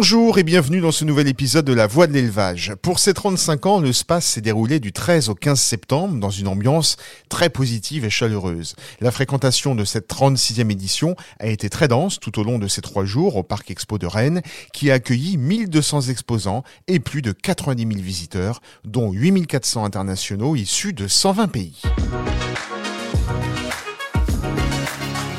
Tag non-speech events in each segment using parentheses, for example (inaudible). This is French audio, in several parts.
Bonjour et bienvenue dans ce nouvel épisode de La Voix de l'élevage. Pour ces 35 ans, le SPACE s'est déroulé du 13 au 15 septembre dans une ambiance très positive et chaleureuse. La fréquentation de cette 36e édition a été très dense tout au long de ces trois jours au Parc Expo de Rennes qui a accueilli 1200 exposants et plus de 90 000 visiteurs, dont 8400 internationaux issus de 120 pays.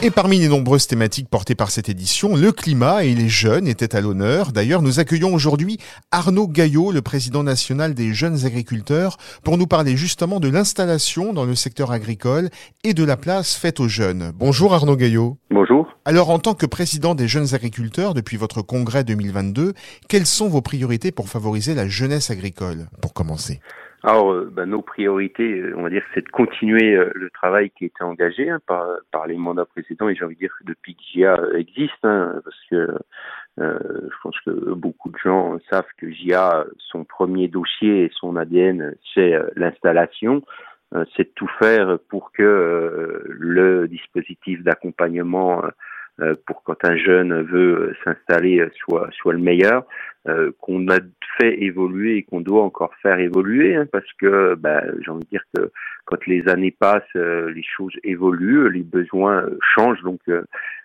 Et parmi les nombreuses thématiques portées par cette édition, le climat et les jeunes étaient à l'honneur. D'ailleurs, nous accueillons aujourd'hui Arnaud Gaillot, le président national des jeunes agriculteurs, pour nous parler justement de l'installation dans le secteur agricole et de la place faite aux jeunes. Bonjour Arnaud Gaillot. Bonjour. Alors, en tant que président des jeunes agriculteurs depuis votre congrès 2022, quelles sont vos priorités pour favoriser la jeunesse agricole, pour commencer alors, euh, bah, nos priorités, euh, on va dire, c'est de continuer euh, le travail qui était engagé hein, par, par les mandats précédents, et j'ai envie de dire depuis que JIA existe, hein, parce que je pense que beaucoup de gens savent que JIA, son premier dossier et son ADN, c'est l'installation. c'est de tout faire pour que le dispositif d'accompagnement pour quand un jeune veut s'installer soit soit le meilleur. Euh, qu'on a fait évoluer et qu'on doit encore faire évoluer, hein, parce que bah, j'ai envie de dire que quand les années passent, euh, les choses évoluent, les besoins changent, donc euh,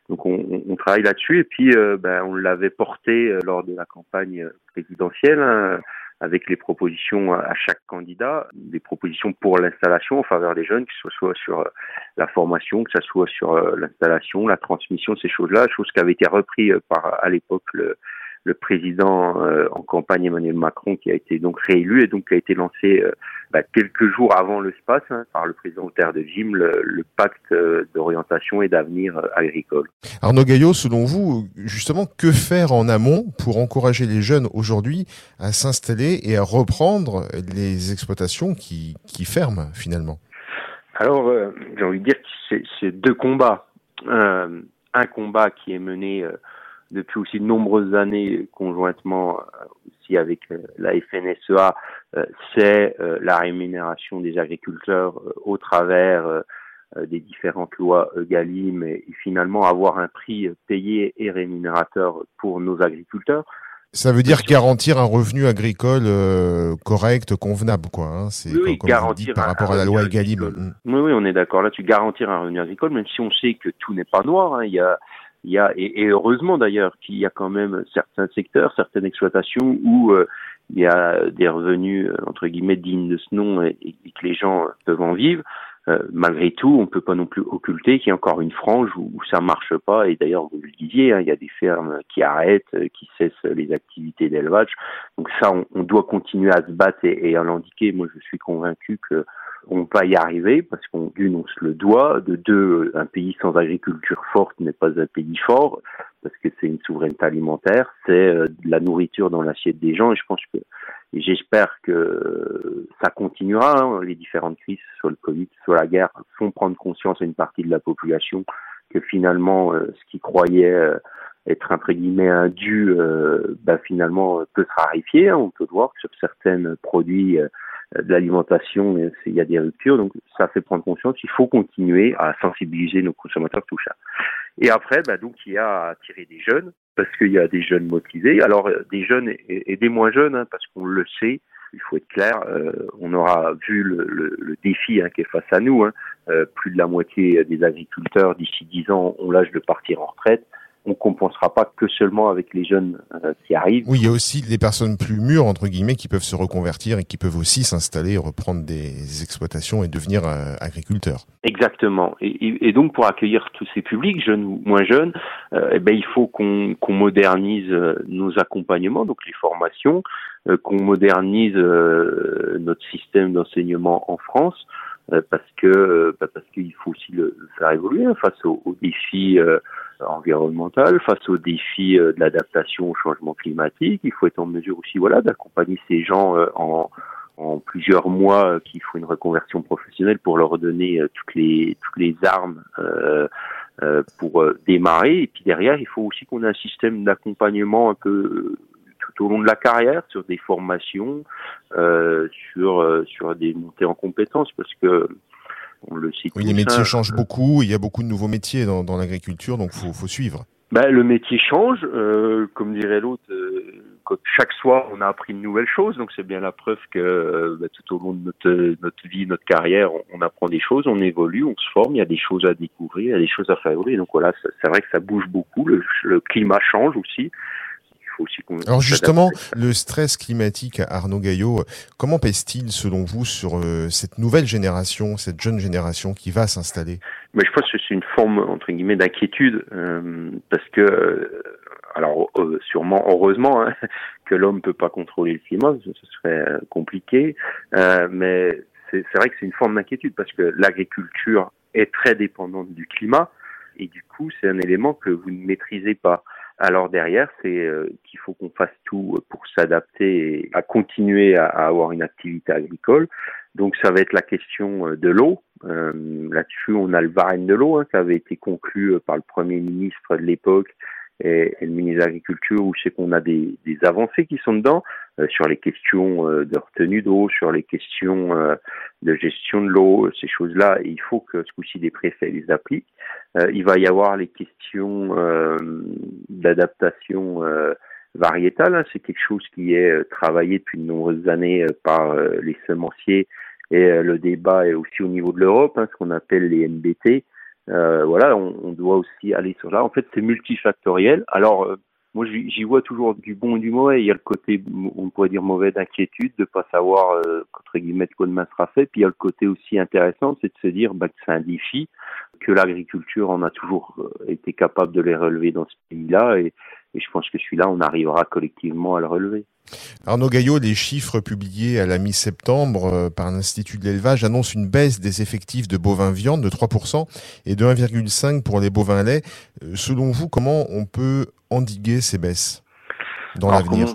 donc on, on travaille là-dessus. Et puis bah, on l'avait porté lors de la campagne présidentielle. Hein, avec les propositions à chaque candidat, des propositions pour l'installation en faveur des jeunes, que ce soit sur la formation, que ce soit sur l'installation, la transmission, ces choses-là, choses qui avaient été reprises par à l'époque le, le président euh, en campagne Emmanuel Macron qui a été donc réélu et donc qui a été lancé euh, bah, quelques jours avant le SPACE hein, par le président Terre de Gym, le, pacte euh, d'orientation et d'avenir agricole. Arnaud Gaillot, selon vous, justement, que faire en amont pour encourager les jeunes aujourd'hui à s'installer et à reprendre les exploitations qui, qui ferment finalement? Alors, j'ai envie de dire que c'est deux combats. un combat qui est mené depuis aussi de nombreuses années conjointement euh, aussi avec euh, la FNSEA, euh, c'est la rémunération des agriculteurs au travers des différentes lois GALIM et, finalement avoir un prix payé et rémunérateur pour nos agriculteurs. Ça veut dire garantir un revenu agricole correct, convenable, quoi. Hein. C'est oui, comme garantir par rapport à la loi Egalim. Mm. Oui, oui, on est d'accord là-dessus. Garantir un revenu agricole, même si on sait que tout n'est pas noir. Hein. Il y a il y a, et, heureusement d'ailleurs qu'il y a quand même certains secteurs, certaines exploitations où euh, il y a des revenus euh, entre guillemets dignes de ce nom et, que les gens peuvent en vivre. Euh, malgré tout, on peut pas non plus occulter qu'il y a encore une frange où, ça marche pas. Et d'ailleurs, vous le disiez, hein, il y a des fermes qui arrêtent, qui cessent les activités d'élevage. Donc ça, on, on, doit continuer à se battre et, et à l'indiquer. Moi, je suis convaincu que on va y arriver parce qu'on d'une on se le doit, de deux un pays sans agriculture forte n'est pas un pays fort parce que c'est une souveraineté alimentaire, c'est euh, de la nourriture dans l'assiette des gens et je pense que et j'espère que ça continuera. Hein, les différentes crises, soit le Covid, soit la guerre, font prendre conscience à une partie de la population que finalement euh, ce qui croyait euh, être entre guillemets un dû, bah, finalement peut se rarifier. Hein. On peut voir que sur certains produits de l'alimentation, il y a des ruptures. Donc ça fait prendre conscience qu'il faut continuer à sensibiliser nos consommateurs tout ça. Et après, bah, donc il y a à tirer des jeunes parce qu'il y a des jeunes motivés. Alors des jeunes et, des moins jeunes, hein, parce qu'on le sait. Il faut être clair, euh, on aura vu le, le, défi hein, qui est face à nous. Hein. Euh, plus de la moitié des agriculteurs d'ici 10 ans ont l'âge de partir en retraite on compensera pas que seulement avec les jeunes euh, qui arrivent. Oui, il y a aussi les personnes plus mûres entre guillemets qui peuvent se reconvertir et qui peuvent aussi s'installer, reprendre des exploitations et devenir euh, agriculteurs. Exactement. Et, donc pour accueillir tous ces publics, jeunes ou moins jeunes, euh, eh ben il faut qu'on modernise nos accompagnements, donc les formations, qu'on modernise notre système d'enseignement en France. Parce que bah, parce qu'il faut aussi le, faire évoluer face aux, aux défis environnementale, face aux défis euh, de l'adaptation au changement climatique. Il faut être en mesure aussi voilà, d'accompagner ces gens euh, en, en plusieurs mois euh, qui font une reconversion professionnelle pour leur donner toutes les toutes les armes euh, pour démarrer. Et puis derrière, il faut aussi qu'on ait un système d'accompagnement un peu tout au long de la carrière, sur des formations, sur sur des montées en compétences, parce que on le cite. Oui, les métiers changent beaucoup. Il y a beaucoup de nouveaux métiers dans, dans l'agriculture, donc faut faut suivre. Ben, le métier change, comme dirait l'autre chaque soir, on a appris une nouvelle chose. Donc, c'est bien la preuve que euh, bah, tout au long de notre, notre vie, notre carrière, on, apprend des choses, on évolue, on se forme. Il y a des choses à découvrir, il y a des choses à faire évoluer. Donc voilà, c'est vrai que ça bouge beaucoup. Le, climat change aussi. Aussi Alors justement, le stress climatique, Arnaud Gaillot, comment pèse-t-il selon vous sur euh, cette nouvelle génération, cette jeune génération qui va s'installer? Mais je pense que c'est une forme entre guillemets d'inquiétude euh, parce que alors euh, sûrement heureusement hein, (laughs) que l'homme peut pas contrôler le climat, ce serait euh, compliqué, euh, mais c'est vrai que c'est une forme d'inquiétude parce que l'agriculture est très dépendante du climat et du coup c'est un élément que vous ne maîtrisez pas. Alors derrière, c'est qu'il faut qu'on fasse tout pour s'adapter et à continuer à, avoir une activité agricole. Donc ça va être la question de l'eau. Là-dessus, on a le Varenne de l'eau hein, qui avait été conclu par le Premier ministre de l'époque et, le ministre de l'Agriculture, où c'est qu'on a des, des, avancées qui sont dedans euh, sur les questions euh, de retenue d'eau, sur les questions euh, de gestion de l'eau, ces choses-là. Il faut que ce coup-ci les préfets les appliquent. il va y avoir les questions d'adaptation variétale. Hein. C'est quelque chose qui est travaillé depuis de nombreuses années par les semenciers et le débat est aussi au niveau de l'Europe, hein, ce qu'on appelle les NBT. Euh, voilà, on, on, doit aussi aller sur là. En fait, c'est multifactoriel. Alors, euh, moi, j'y vois toujours du bon et du mauvais. Il y a le côté, on pourrait dire mauvais d'inquiétude, de pas savoir euh, entre guillemets de quoi demain sera fait. Puis il y a le côté aussi intéressant, c'est de se dire bah, que c'est un défi, que l'agriculture en a toujours euh, été capable de les relever dans ce pays-là, et, et je pense que celui-là, on arrivera collectivement à le relever. Arnaud Gaillot, les chiffres publiés à la mi-septembre euh, par l'Institut de l'élevage annoncent une baisse des effectifs de bovins viande de 3% et de 1,5% pour les bovins lait. Euh, selon vous, comment on peut endiguer ces baisses dans l'avenir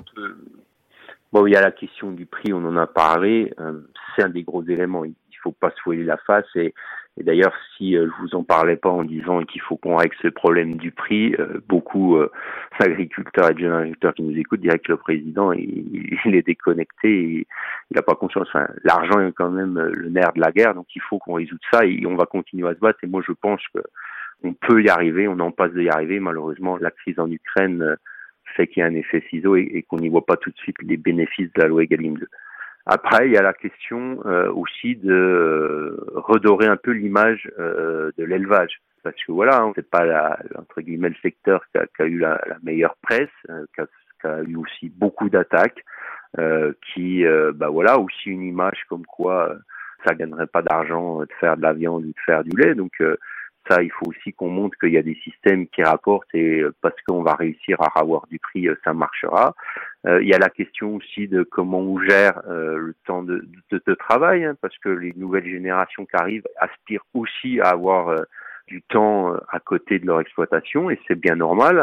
Bon, il y a la question du prix, on en a parlé. Euh, c'est un des gros éléments. Il faut pas se voiler la face et et d'ailleurs, si euh, je vous en parlais pas en disant qu'il faut qu'on règle ce problème du prix, euh, beaucoup euh, d'agriculteurs et de jeunes agriculteurs qui nous écoutent diraient que le président il, (laughs) est déconnecté, il n'a pas conscience. Enfin, l'argent est quand même le nerf de la guerre, donc il faut qu'on résout ça et on va continuer à se battre. Et moi, je pense que on peut y arriver, on en passe de y arriver. Malheureusement, la crise en Ukraine fait qu'il y a un effet ciseau et, et qu'on n'y voit pas tout de suite les bénéfices de la loi Egalim 2. Après, il y a la question euh, aussi de euh, redorer un peu l'image euh, de l'élevage. Parce que voilà, c'est pas la, entre guillemets le secteur qui a, qui a eu la, la, meilleure presse, qui a, qui, a, eu aussi beaucoup d'attaques, qui, bah voilà, aussi une image comme quoi ça gagnerait pas d'argent de faire de la viande ou de faire du lait. Donc ça, il faut aussi qu'on montre qu'il y a des systèmes qui rapportent et euh, parce qu'on va réussir à avoir du prix, euh, ça marchera. Euh, il y a la question aussi de comment on gère le temps de, de, travail, hein, parce que les nouvelles générations qui arrivent aspirent aussi à avoir du temps à côté de leur exploitation et c'est bien normal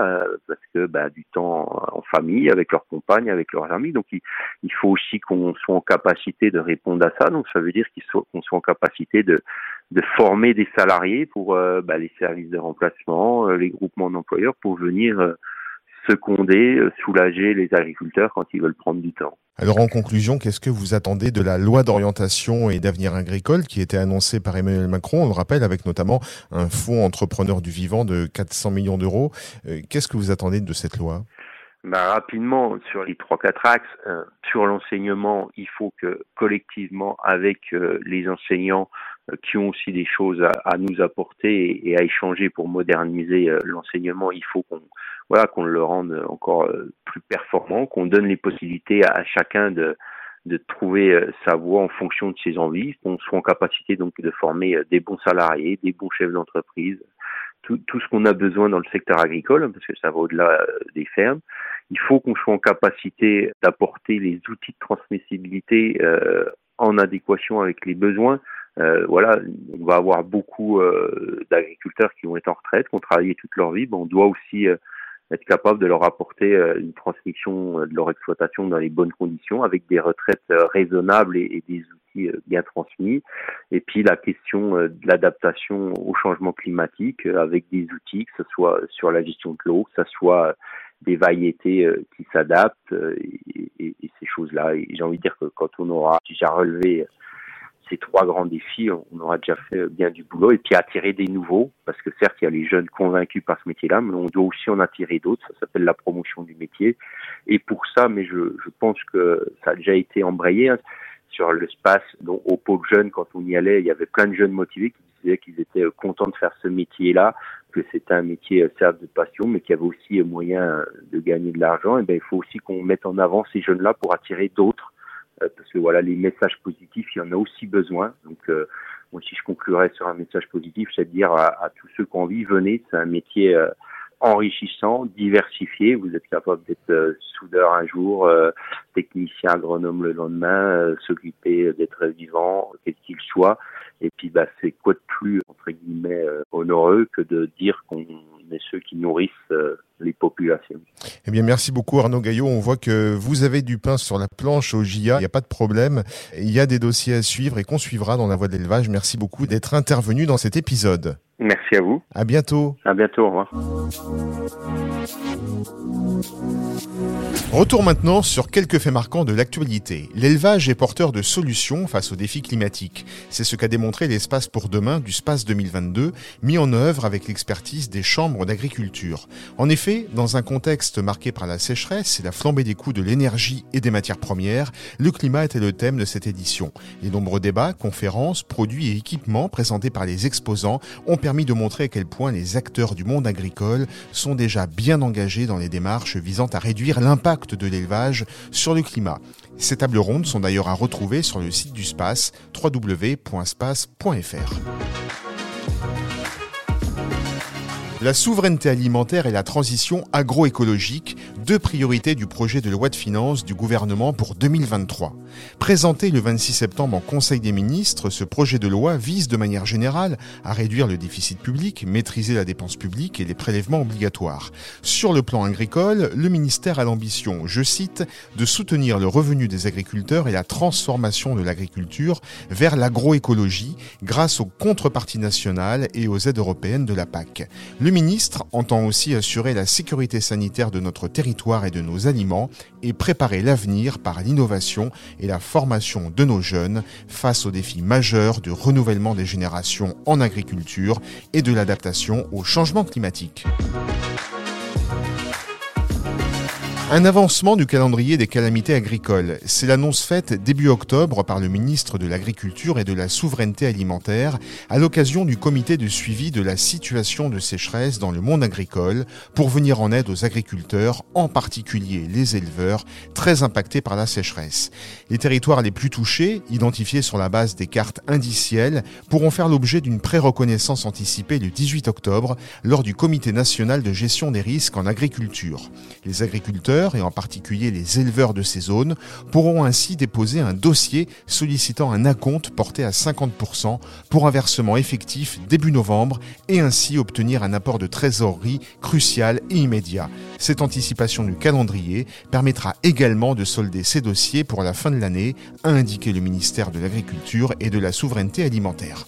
parce que bah, du temps en famille avec leurs compagnes avec leurs amis. Donc il, il faut aussi qu'on soit en capacité de répondre à ça. Donc ça veut dire qu'on soit en capacité de de former des salariés pour euh, bah, les services de remplacement, euh, les groupements d'employeurs pour venir euh, seconder, soulager les agriculteurs quand ils veulent prendre du temps. Alors en conclusion, qu'est-ce que vous attendez de la loi d'orientation et d'avenir agricole qui était annoncée par Emmanuel Macron, on le rappelle, avec notamment un fonds entrepreneur du vivant de 400 millions d'euros. Qu'est-ce que vous attendez de cette loi? Bah, rapidement sur les trois quatre axes sur l'enseignement il faut que collectivement avec les enseignants euh, qui ont aussi des choses à, à nous apporter et, à échanger pour moderniser euh, l'enseignement. Il faut qu'on voilà qu'on le rende encore euh, plus performant, qu'on donne les possibilités à, chacun de de trouver sa voie en fonction de ses envies, qu'on soit en capacité donc de former des bons salariés, des bons chefs d'entreprise, tout, tout, ce qu'on a besoin dans le secteur agricole, parce que ça va au-delà des fermes. Il faut qu'on soit en capacité d'apporter les outils de transmissibilité euh, en adéquation avec les besoins euh, voilà, on va avoir beaucoup euh, d'agriculteurs qui vont être en retraite, qui ont travaillé toute leur vie. on doit aussi euh, être capable de leur apporter une transmission de leur exploitation dans les bonnes conditions, avec des retraites raisonnables et, des outils bien transmis. Et puis la question de l'adaptation au changement climatique, avec des outils, que ce soit sur la gestion de l'eau, que ce soit des variétés qui s'adaptent et, et, et, ces choses-là. Et j'ai envie de dire que quand on aura déjà relevé ces trois grands défis, on aura déjà fait bien du boulot et puis attirer des nouveaux, parce que certes, il y a les jeunes convaincus par ce métier-là, mais on doit aussi en attirer d'autres. Ça s'appelle la promotion du métier. Et pour ça, mais je, pense que ça a déjà été embrayé hein, sur le space, donc au pôle jeune, quand on y allait, il y avait plein de jeunes motivés qui disaient qu'ils étaient contents de faire ce métier-là, que c'était un métier euh, certes de passion, mais qu'il y avait aussi moyen de gagner de l'argent. Et ben, il faut aussi qu'on mette en avant ces jeunes-là pour attirer d'autres euh, parce que voilà, les messages positifs, il y en a aussi besoin. Donc, euh, moi, si je conclurais sur un message positif, c'est de dire à, tous ceux qui ont envie, venez, c'est un métier euh, enrichissant, diversifié. Vous êtes capable d'être soudeur un jour, technicien agronome le lendemain, s'occuper d'être vivant, quel qu'il soit. Et puis, bah, c'est quoi de plus, entre guillemets, honoreux que de dire qu'on est ceux qui nourrissent les populations. Eh bien, merci beaucoup Arnaud Gaillot. On voit que vous avez du pain sur la planche au GIA. Il n'y a pas de problème. Il y a des dossiers à suivre et qu'on suivra dans la voie de l'élevage. Merci beaucoup d'être intervenu dans cet épisode. Merci à vous. À bientôt. À bientôt. Au revoir. Retour maintenant sur quelques faits marquants de l'actualité. L'élevage est porteur de solutions face aux défis climatiques. C'est ce qu'a démontré l'espace pour demain du SPACE 2022, mis en œuvre avec l'expertise des chambres d'agriculture. En effet, dans un contexte marqué par la sécheresse et la flambée des coûts de l'énergie et des matières premières, le climat était le thème de cette édition. Les nombreux débats, conférences, produits et équipements présentés par les exposants ont permis de montrer à quel point les acteurs du monde agricole sont déjà bien engagés dans les démarches visant à réduire l'impact de l'élevage sur le climat. Ces tables rondes sont d'ailleurs à retrouver sur le site du SPACE www.space.fr. La souveraineté alimentaire et la transition agroécologique, deux priorités du projet de loi de finances du gouvernement pour 2023. Présenté le 26 septembre en Conseil des ministres, ce projet de loi vise de manière générale à réduire le déficit public, maîtriser la dépense publique et les prélèvements obligatoires. Sur le plan agricole, le ministère a l'ambition, je cite, de soutenir le revenu des agriculteurs et la transformation de l'agriculture vers l'agroécologie grâce aux contreparties nationales et aux aides européennes de la PAC. Le ministre entend aussi assurer la sécurité sanitaire de notre territoire et de nos aliments et préparer l'avenir par l'innovation et la formation de nos jeunes face aux défis majeurs du renouvellement des générations en agriculture et de l'adaptation au changement climatique. Un avancement du calendrier des calamités agricoles. C'est l'annonce faite début octobre par le ministre de l'Agriculture et de la Souveraineté alimentaire à l'occasion du comité de suivi de la situation de sécheresse dans le monde agricole pour venir en aide aux agriculteurs, en particulier les éleveurs, très impactés par la sécheresse. Les territoires les plus touchés, identifiés sur la base des cartes indicielles, pourront faire l'objet d'une pré-reconnaissance anticipée le 18 octobre lors du comité national de gestion des risques en agriculture. Les agriculteurs et en particulier les éleveurs de ces zones pourront ainsi déposer un dossier sollicitant un acompte porté à 50% pour un versement effectif début novembre et ainsi obtenir un apport de trésorerie crucial et immédiat. Cette anticipation du calendrier permettra également de solder ces dossiers pour la fin de l'année, a indiqué le ministère de l'Agriculture et de la Souveraineté alimentaire.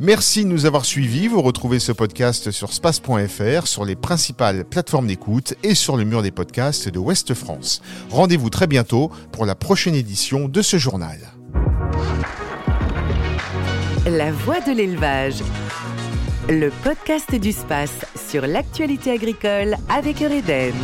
Merci de nous avoir suivis. Vous retrouvez ce podcast sur space.fr, sur les principales plateformes d'écoute et sur le mur des podcasts de Ouest France. Rendez-vous très bientôt pour la prochaine édition de ce journal. La voix de l'élevage. Le podcast du space sur l'actualité agricole avec Eureden.